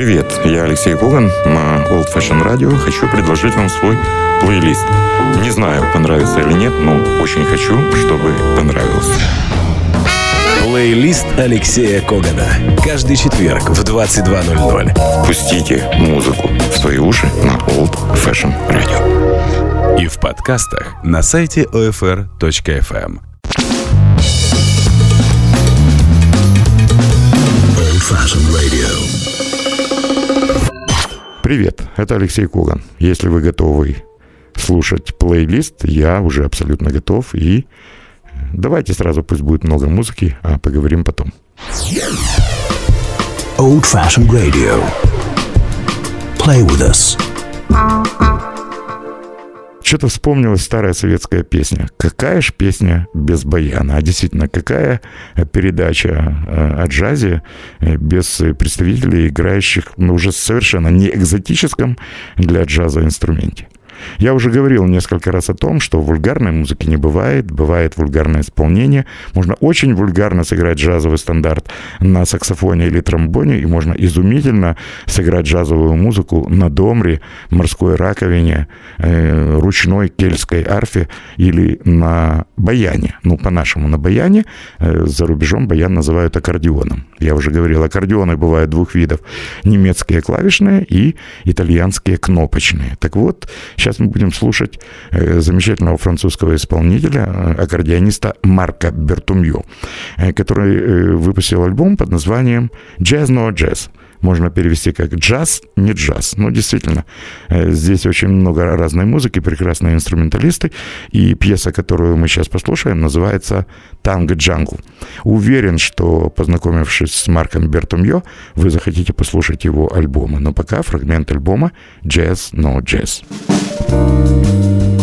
Привет, я Алексей Коган на Old Fashion Radio. Хочу предложить вам свой плейлист. Не знаю, понравится или нет, но очень хочу, чтобы понравился. Плейлист Алексея Когана. Каждый четверг в 22.00. Пустите музыку в свои уши на Old Fashion Radio. И в подкастах на сайте OFR.FM. Old Fashion Radio. Привет, это Алексей Коган. Если вы готовы слушать плейлист, я уже абсолютно готов. И давайте сразу, пусть будет много музыки, а поговорим потом. Old Fashioned Radio. Play with us. Что-то вспомнилась старая советская песня. Какая ж песня без баяна? А действительно, какая передача э, о джазе э, без представителей, играющих ну, уже совершенно не экзотическом для джаза инструменте? Я уже говорил несколько раз о том, что вульгарной музыки не бывает, бывает вульгарное исполнение. Можно очень вульгарно сыграть джазовый стандарт на саксофоне или тромбоне, и можно изумительно сыграть джазовую музыку на домре, морской раковине, э, ручной кельтской арфе или на баяне. Ну, по-нашему, на баяне. Э, за рубежом баян называют аккордеоном. Я уже говорил, аккордеоны бывают двух видов. Немецкие клавишные и итальянские кнопочные. Так вот, сейчас Сейчас мы будем слушать э, замечательного французского исполнителя, э, аккордеониста Марка Бертумью, э, который выпустил альбом под названием «Jazz No Jazz» можно перевести как джаз, не джаз. Но действительно, здесь очень много разной музыки, прекрасные инструменталисты. И пьеса, которую мы сейчас послушаем, называется «Танго Джангу». Уверен, что, познакомившись с Марком Бертумьо, вы захотите послушать его альбомы. Но пока фрагмент альбома «Jazz, no jazz». Это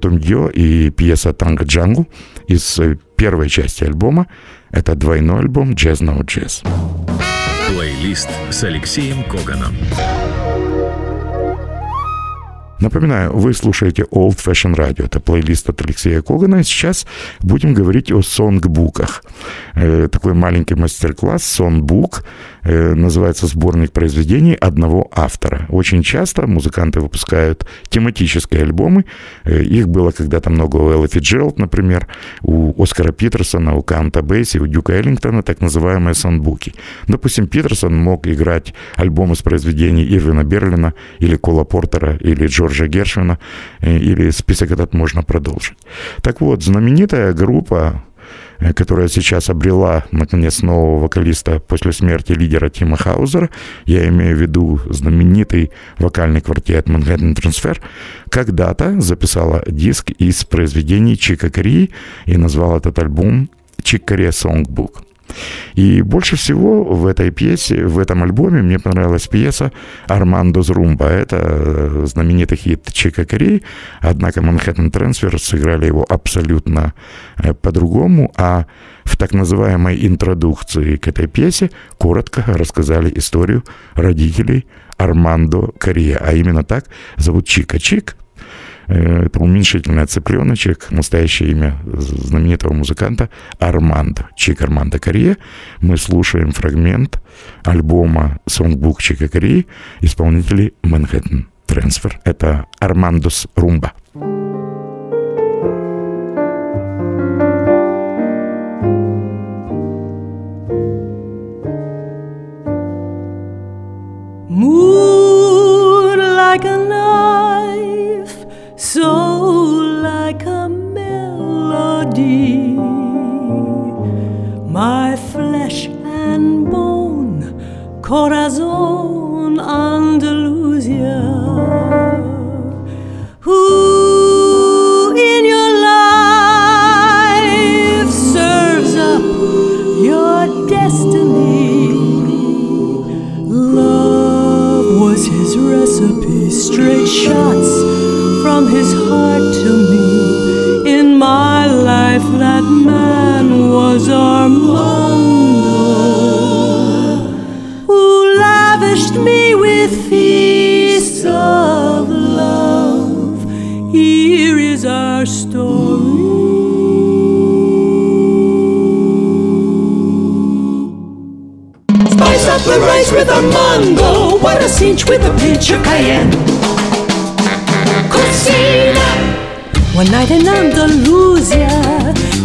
Марк Бертумдьо и пьеса «Танго Джангу» из первой части альбома. Это двойной альбом «Jazz No Jazz». Плейлист с Алексеем Коганом. Напоминаю, вы слушаете Old Fashion Radio. Это плейлист от Алексея Когана. Сейчас будем говорить о сонгбуках. Э, такой маленький мастер-класс «Сонгбук» э, называется «Сборник произведений одного автора». Очень часто музыканты выпускают тематические альбомы. Э, их было когда-то много у Элла Фиджералд, например, у Оскара Питерсона, у Канта Бейси, у Дюка Эллингтона, так называемые сонгбуки. Допустим, Питерсон мог играть альбомы с произведений Ирвина Берлина или Кола Портера или Джорджа Джорджа Гершвина, э, или список этот можно продолжить. Так вот, знаменитая группа э, которая сейчас обрела, наконец, нового вокалиста после смерти лидера Тима Хаузера. Я имею в виду знаменитый вокальный квартет Manhattan Transfer. Когда-то записала диск из произведений Чика Кори и назвал этот альбом Чик Кори Songbook. И больше всего в этой пьесе, в этом альбоме мне понравилась пьеса «Армандо Зрумба». Это э, знаменитый хит Чика Кори, однако «Манхэттен Трансфер» сыграли его абсолютно э, по-другому, а в так называемой интродукции к этой пьесе коротко рассказали историю родителей Армандо Кория, а именно так зовут Чика Чик, это уменьшительное цыпленочек, настоящее имя знаменитого музыканта Армандо, Чик Армандо Корье. Мы слушаем фрагмент альбома «Сонгбук Чика Корье» исполнителей «Манхэттен Трансфер». Это Армандос Румба. Moon so like a melody. My flesh and bone, corazon up the rice with What a cinch with a pinch of cayenne. One night in Andalusia,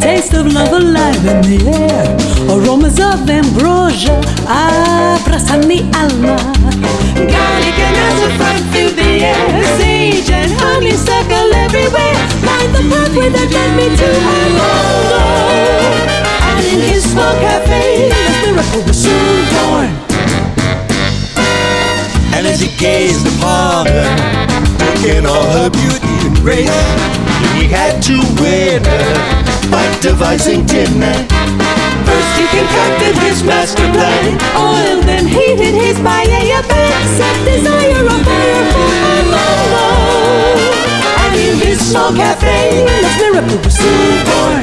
taste of love alive in the air, aromas of ambrosia, ah, abrazan mi alma. Garlic and azafran fill the air, sage and honeysuckle everywhere. Light the pathway that led me to Armando, and in his small cafe, this miracle was soon born. And as he gazed upon her, in all her beauty and grace he had to win her by devising dinner. First he concocted his master plan, oiled and heated his paella pan, set desire on fire for Armando. And in his small cafe, this miracle was soon born.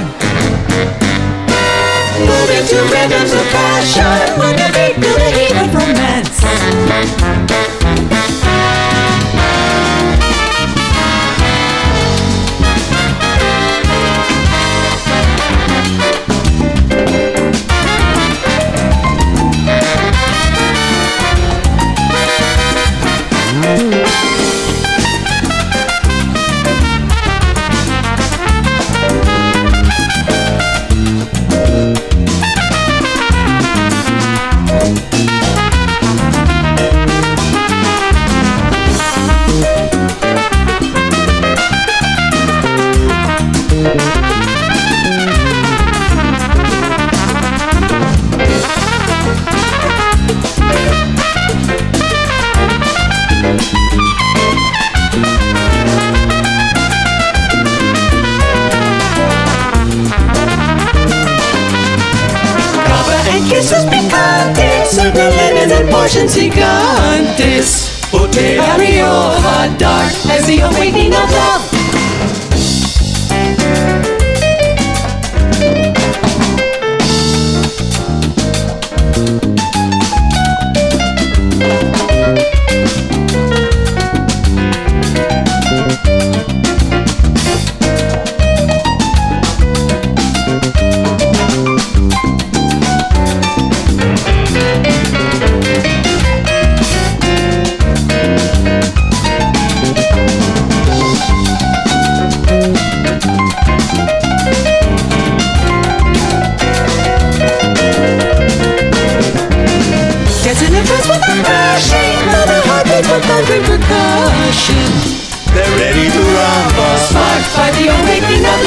They're ready to rumble. Sparked by the awakening of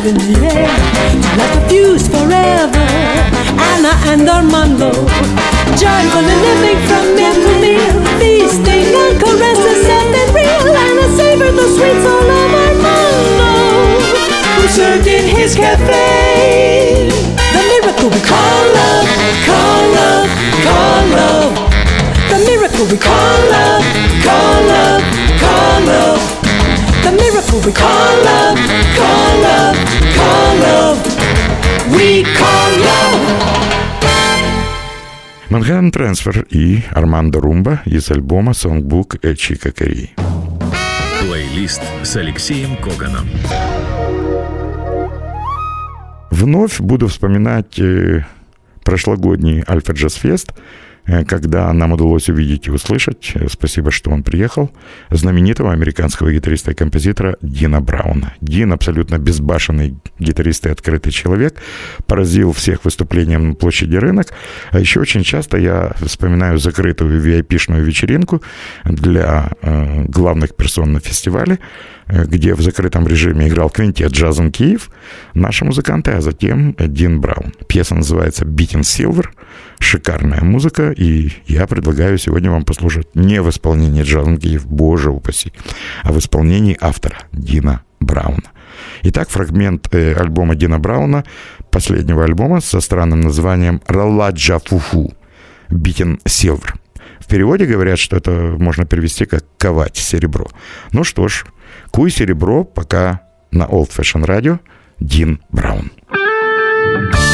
alive in the air, like a fuse forever. Anna and Armando, joyfully living from meal to meal, feasting on caresses set and real, and I savor the sweet soul of Armando, who served in his cafe. The miracle we call love, call love, call love. The miracle we call love. Манхэттен Трансфер и Армандо Румба из альбома «Сонгбук Чика Кори». Плейлист с Алексеем Коганом. Вновь буду вспоминать э, прошлогодний Альфа Джаз Фест – Э, когда нам удалось увидеть и услышать, э, спасибо, что он приехал, знаменитого американского гитариста и композитора Дина Брауна. Дин абсолютно безбашенный гитарист и открытый человек, поразил всех выступлением на площади рынок. А еще очень часто я вспоминаю закрытую VIP-шную вечеринку для э, главных персон на фестивале, э, где в закрытом режиме играл квинтет «Джазен Киев», наши музыканты, а затем Дин Браун. Пьеса называется «Beating Silver», шикарная музыка, и я предлагаю сегодня вам послушать не в исполнении Джазен Киев, боже упаси, а в исполнении автора Дина Брауна. Итак, фрагмент э, альбома Дина Брауна, последнего альбома со странным названием «Раладжа Фуфу» «Битин Силвер». В переводе говорят, что это можно перевести как «ковать серебро». Ну что ж, куй серебро пока на Old Fashion Radio Дин Браун. thank you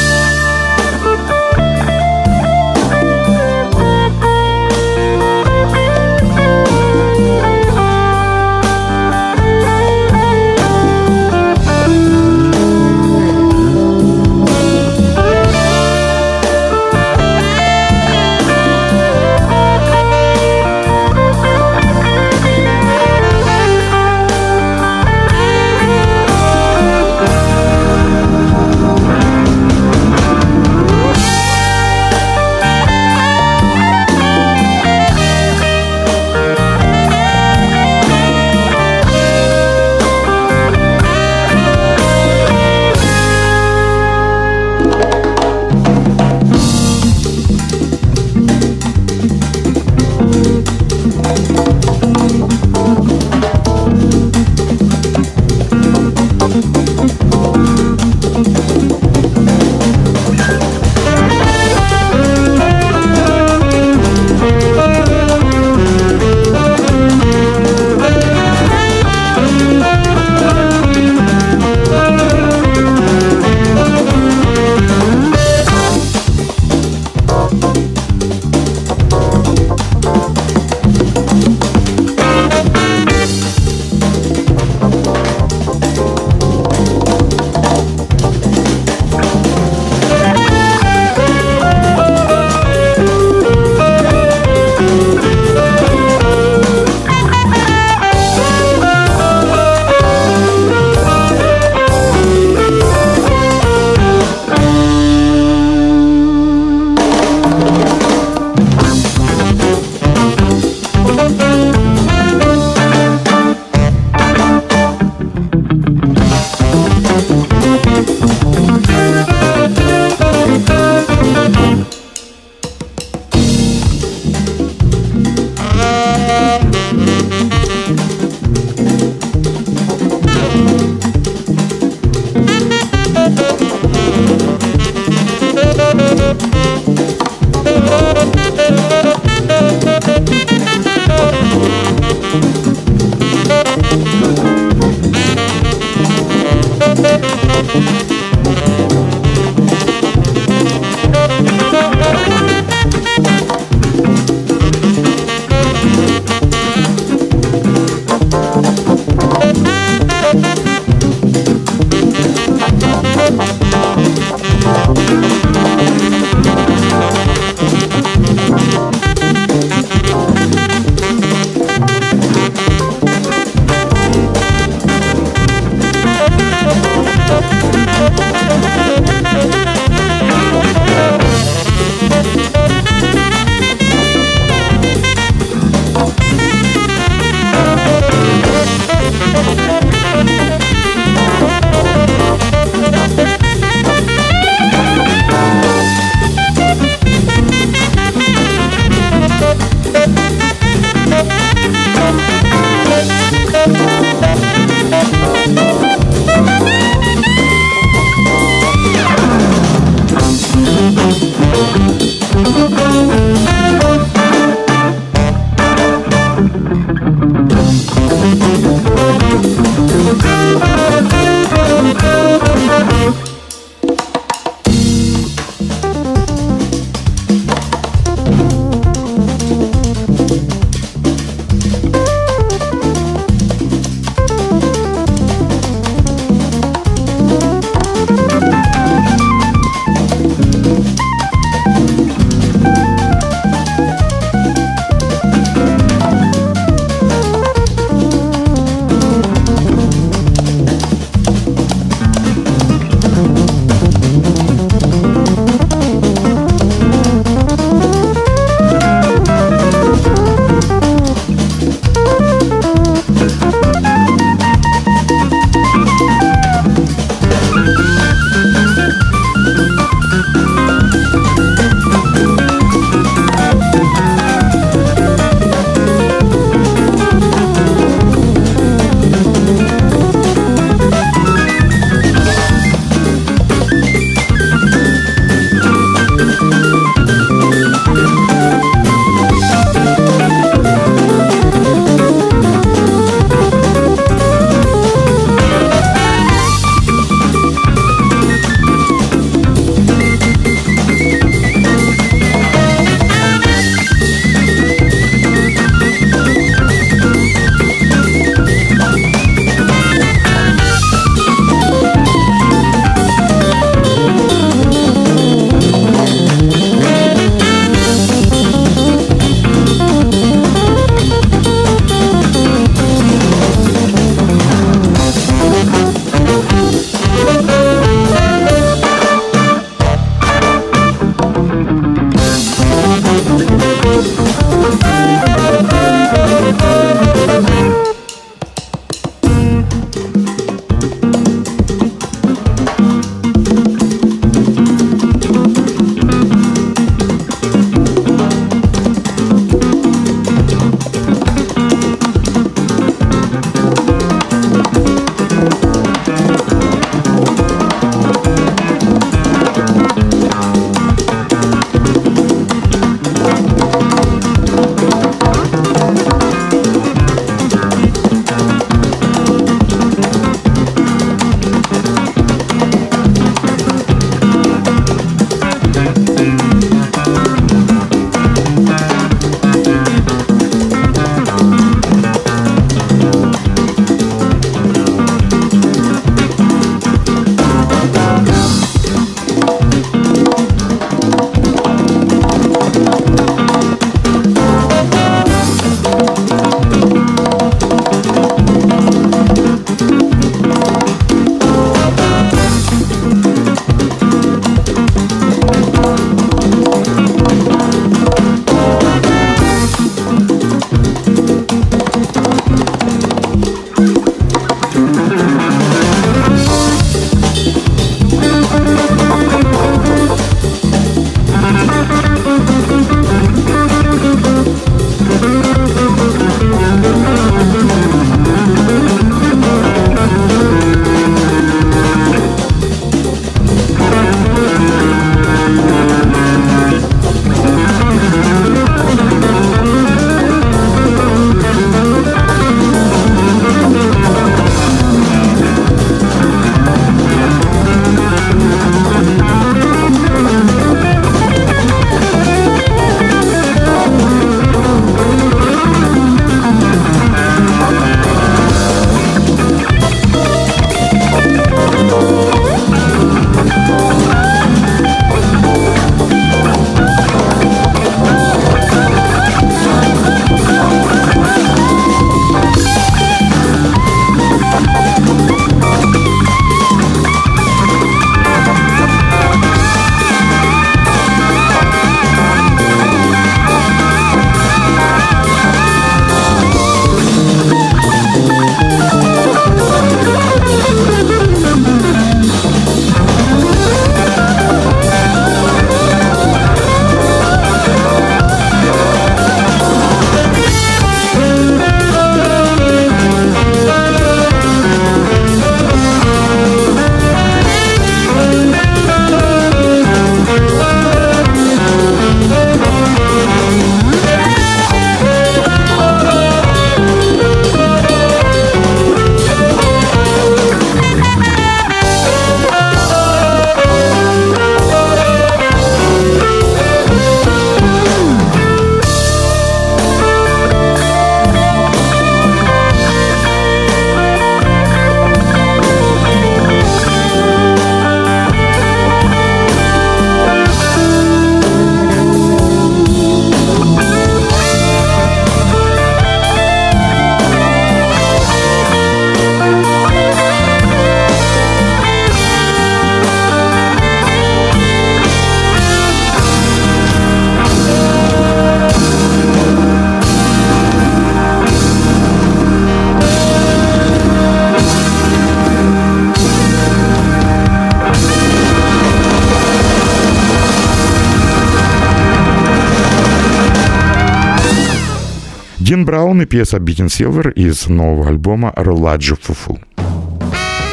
пьеса «Битин Силвер» из нового альбома «Руладжи Фуфу».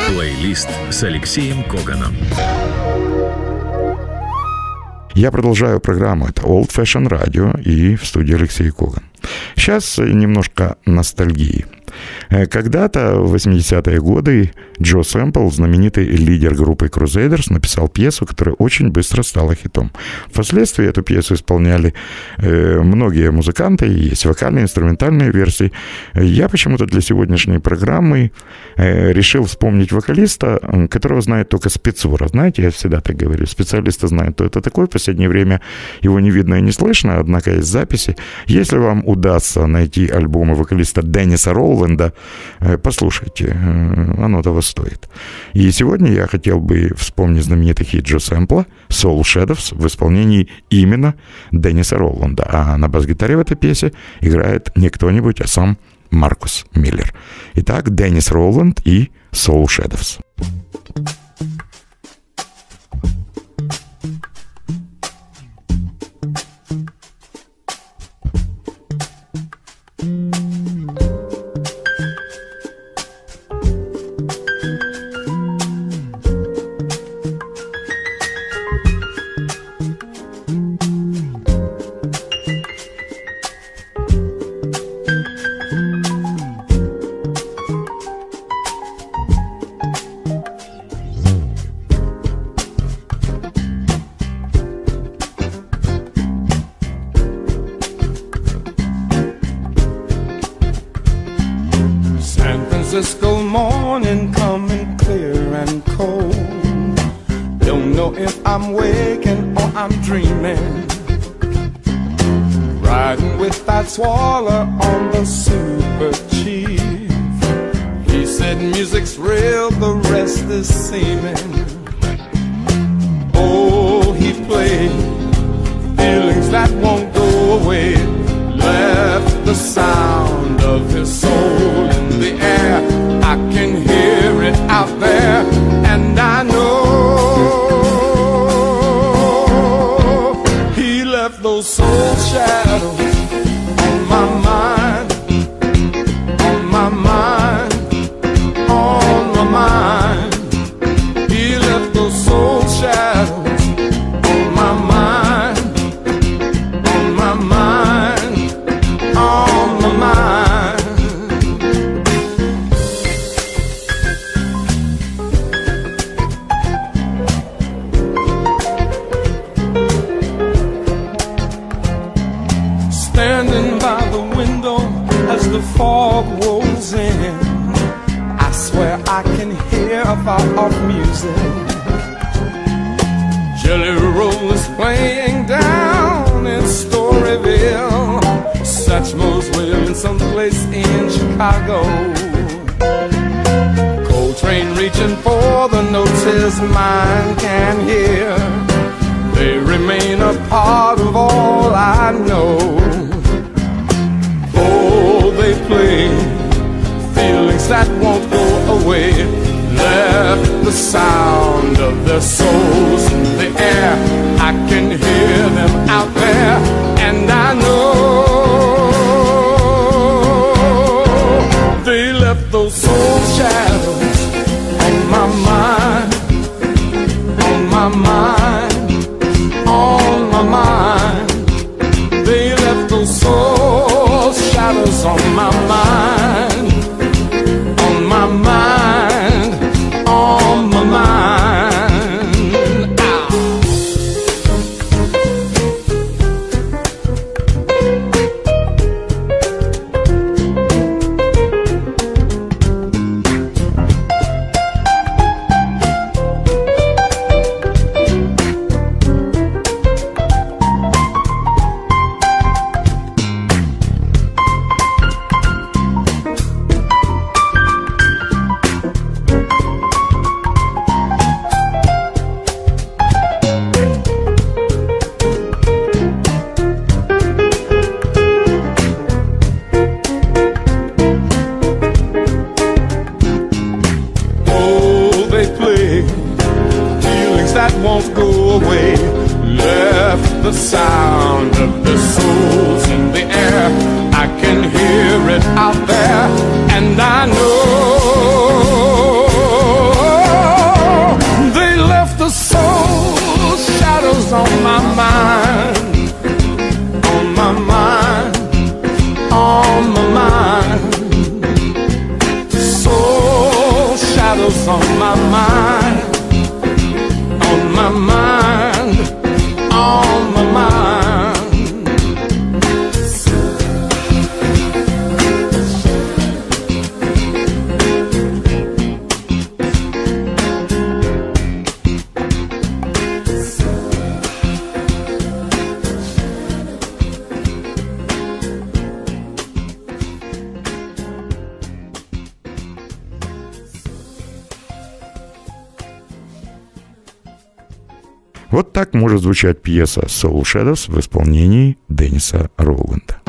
Плейлист с Алексеем Коганом. Я продолжаю программу. Это Old Fashion Radio и в студии Алексей Коган. Сейчас немножко ностальгии. Э, когда-то, в 80-е годы, Джо Сэмпл, знаменитый лидер группы Crusaders, написал пьесу, которая очень быстро стала хитом. Впоследствии эту пьесу исполняли э, многие музыканты, есть вокальные, инструментальные версии. Я почему-то для сегодняшней программы э, решил вспомнить вокалиста, которого знает только спецура. Знаете, я всегда так говорю, специалисты знают, кто это такой. В последнее время его не видно и не слышно, однако есть записи. Если вам удастся найти альбомы вокалиста Денниса Роланда, Э, послушайте, э, оно того стоит. И сегодня я хотел бы вспомнить знаменитый хит Джо Сэмпла «Soul Shadows» в исполнении именно Денниса Роланда. А на бас-гитаре в этой пьесе играет не кто-нибудь, а сам Маркус Миллер. Итак, Деннис Роланд и «Soul Shadows». Francisco the fog rolls in. I swear I can hear a far off music. Jelly Roll is playing down in Storyville. Satchmo's wailing someplace in Chicago. Coltrane reaching for the notes his mind can hear. They remain a part of all I know. Away. Left the sound of their souls in the air. I can hear так может звучать пьеса Soul Shadows в исполнении Денниса Роланда.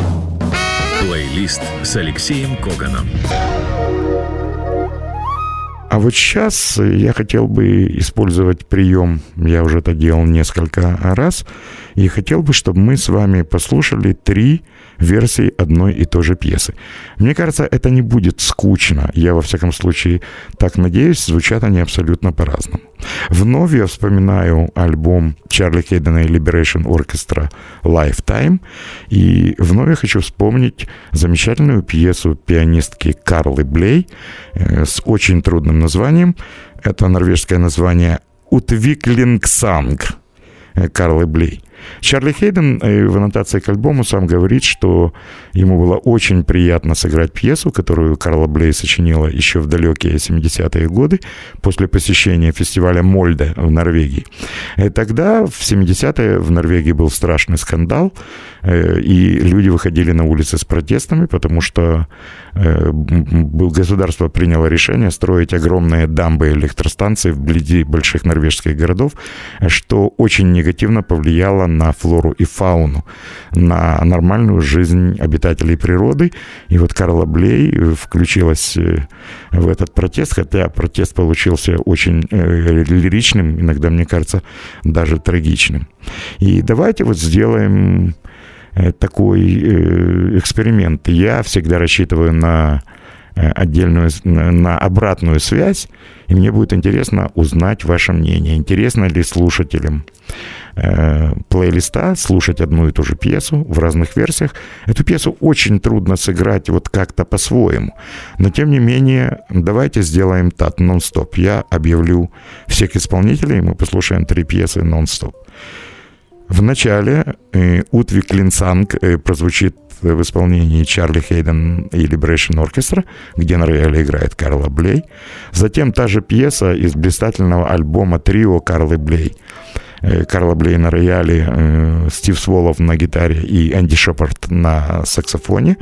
Плейлист с Алексеем Коганом. А вот сейчас я хотел бы использовать прием, я уже это делал несколько раз, и хотел бы, чтобы мы с вами послушали три версии одной и той же пьесы. Мне кажется, это не будет скучно. Я, во всяком случае, так надеюсь, звучат они абсолютно по-разному. Вновь я вспоминаю альбом Чарли Хейдена и Liberation Orchestra Lifetime, и вновь я хочу вспомнить замечательную пьесу пианистки Карлы Блей э, с очень трудным названием. Это норвежское название «Утвиклингсанг» Карлы Блей. Чарли Хейден э, в аннотации к альбому сам говорит, что ему было очень приятно сыграть пьесу, которую Карла Блей сочинила еще в далекие 70-е годы после посещения фестиваля Мольде в Норвегии. И э, тогда, в 70-е, в Норвегии был страшный скандал, э, и люди выходили на улицы с протестами, потому что государство приняло решение строить огромные дамбы электростанции вблизи больших норвежских городов, что очень негативно повлияло на флору и фауну, на нормальную жизнь обитателей природы. И вот Карла Блей включилась э, в этот протест, хотя протест получился очень э, лиричным, иногда, мне кажется, даже трагичным. И давайте вот сделаем э, такой эксперимент. Я всегда рассчитываю на отдельную, на обратную связь, и мне будет интересно узнать ваше мнение. Интересно ли слушателям э, плейлиста слушать одну и ту же пьесу в разных версиях. Эту пьесу очень трудно сыграть вот как-то по-своему. Но тем не менее, давайте сделаем так, нон-стоп. Я объявлю всех исполнителей, мы послушаем три пьесы нон-стоп. В начале Утви Клинсанг э, прозвучит в исполнении Чарли Хейден и Liberation Orchestra, где на рояле играет Карла Блей. Затем та же пьеса из блистательного альбома «Трио Карлы Блей». Э, Карла Блей на рояле, э, Стив Сволов на гитаре и Энди Шепард на саксофоне.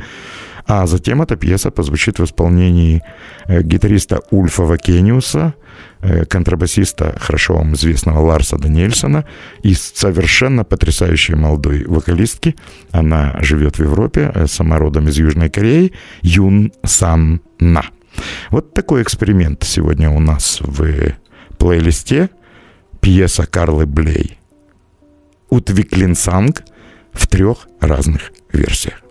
А затем эта пьеса позвучит в исполнении э, гитариста Ульфа Вакениуса, контрабасиста, хорошо вам известного Ларса Даниэльсона, и совершенно потрясающей молодой вокалистки. Она живет в Европе, сама родом из Южной Кореи, Юн Сан На. Вот такой эксперимент сегодня у нас в плейлисте – пьеса Карлы Блей. Утвиклинсанг в трех разных версиях.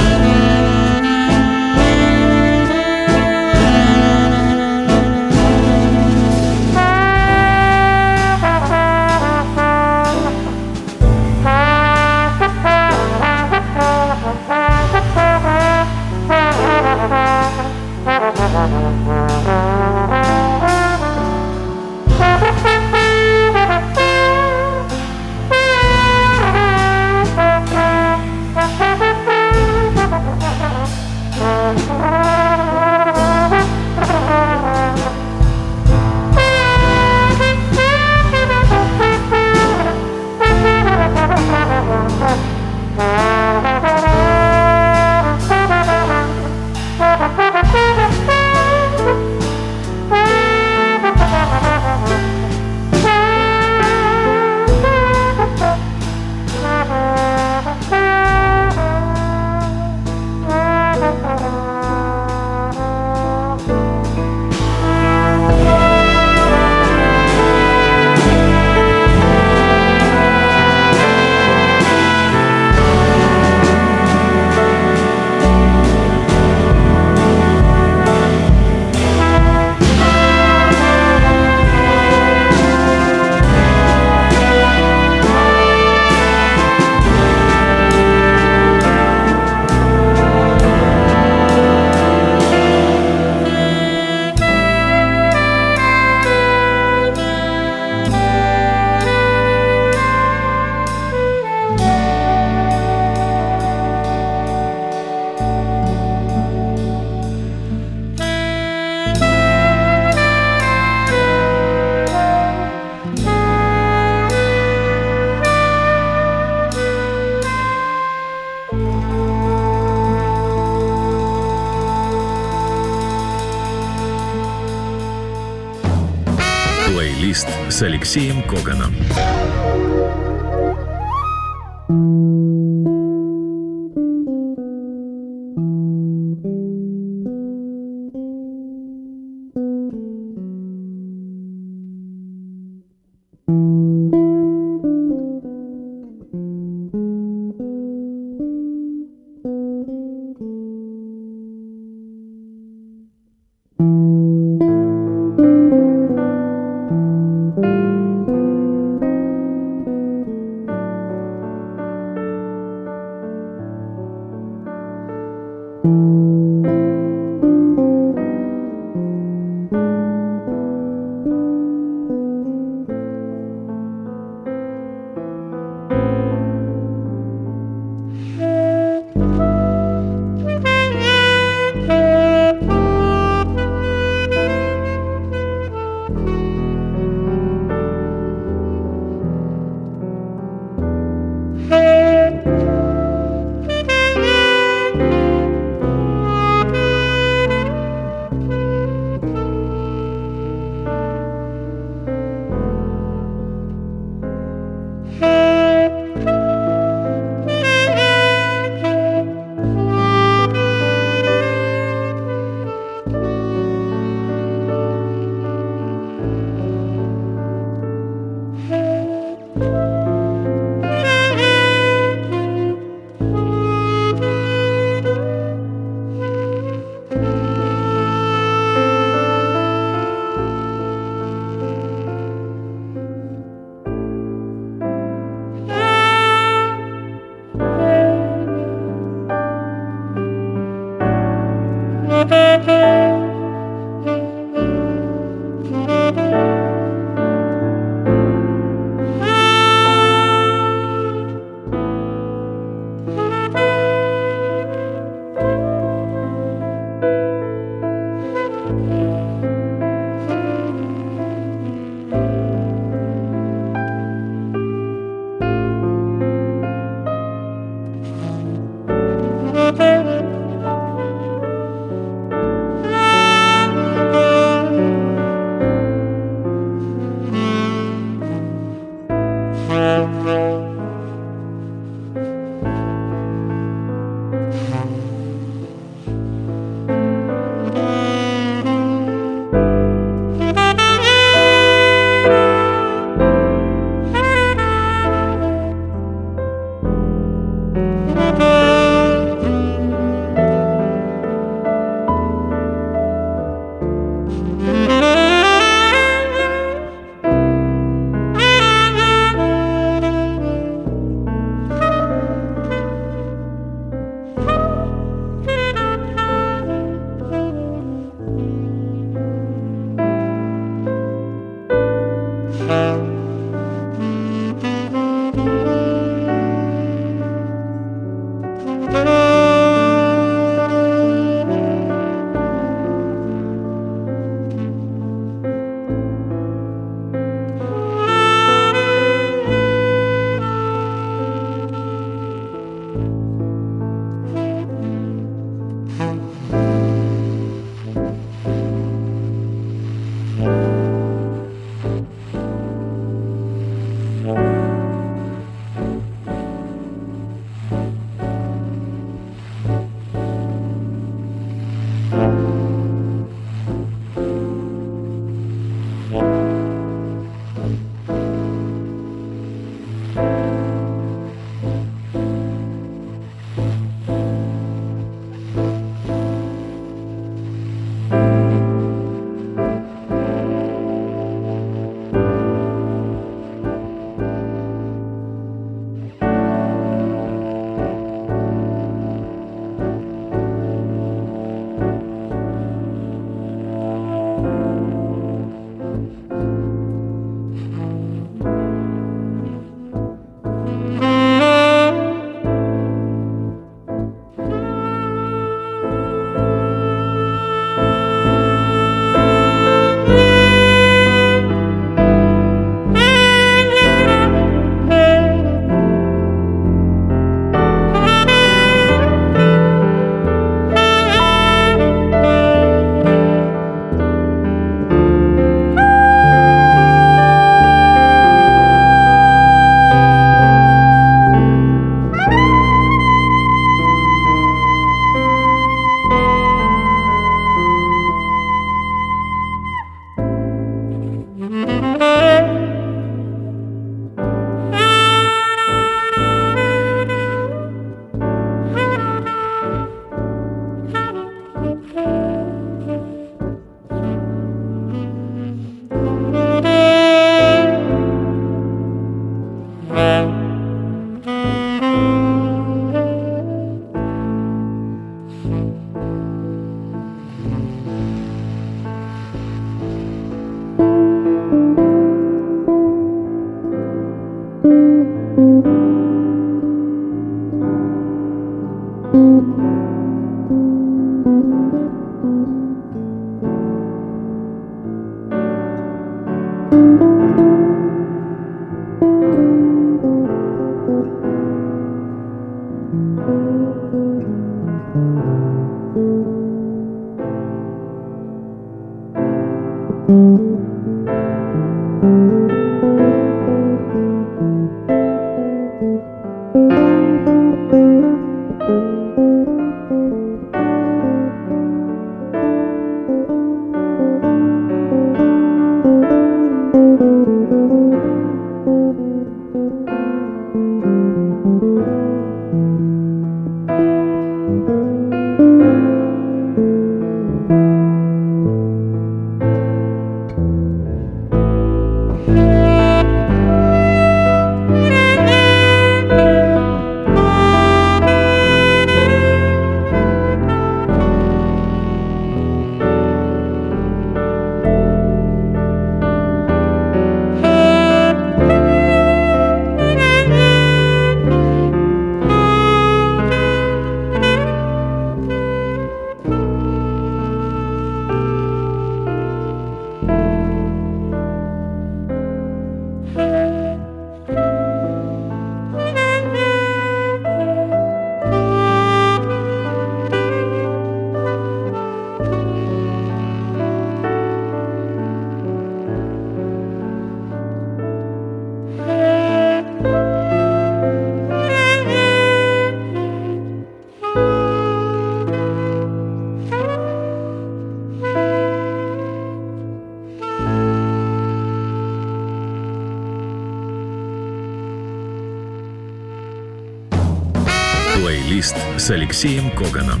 Плейлист с Алексеем Коганом.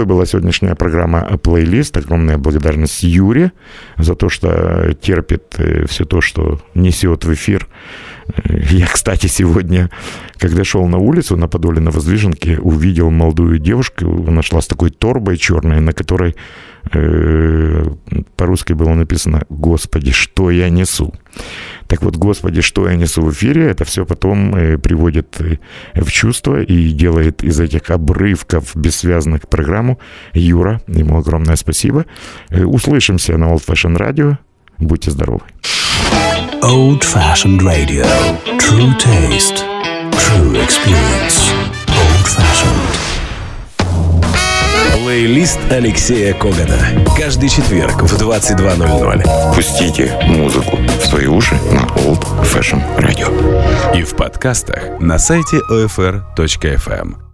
Такой была сегодняшняя программа «Плейлист». Огромная благодарность Юре за то, что терпит э, все то, что несет в эфир. Я, кстати, сегодня, когда шел на улицу на Подоле на Воздвиженке, увидел молодую девушку, она шла с такой торбой черной, на которой э, по-русски было написано «Господи, что я несу?». Так вот, Господи, что я несу в эфире, это все потом э, приводит э, в чувство и делает из этих обрывков бессвязных программу Юра. Ему огромное спасибо. Э, услышимся на Old Fashion Radio. Будьте здоровы. Old Fashioned Radio. True taste. True experience. Old Fashioned. Плейлист Алексея Когана. Каждый четверг в 22.00. Пустите музыку в свои уши на Old Fashion Radio. И в подкастах на сайте OFR.FM.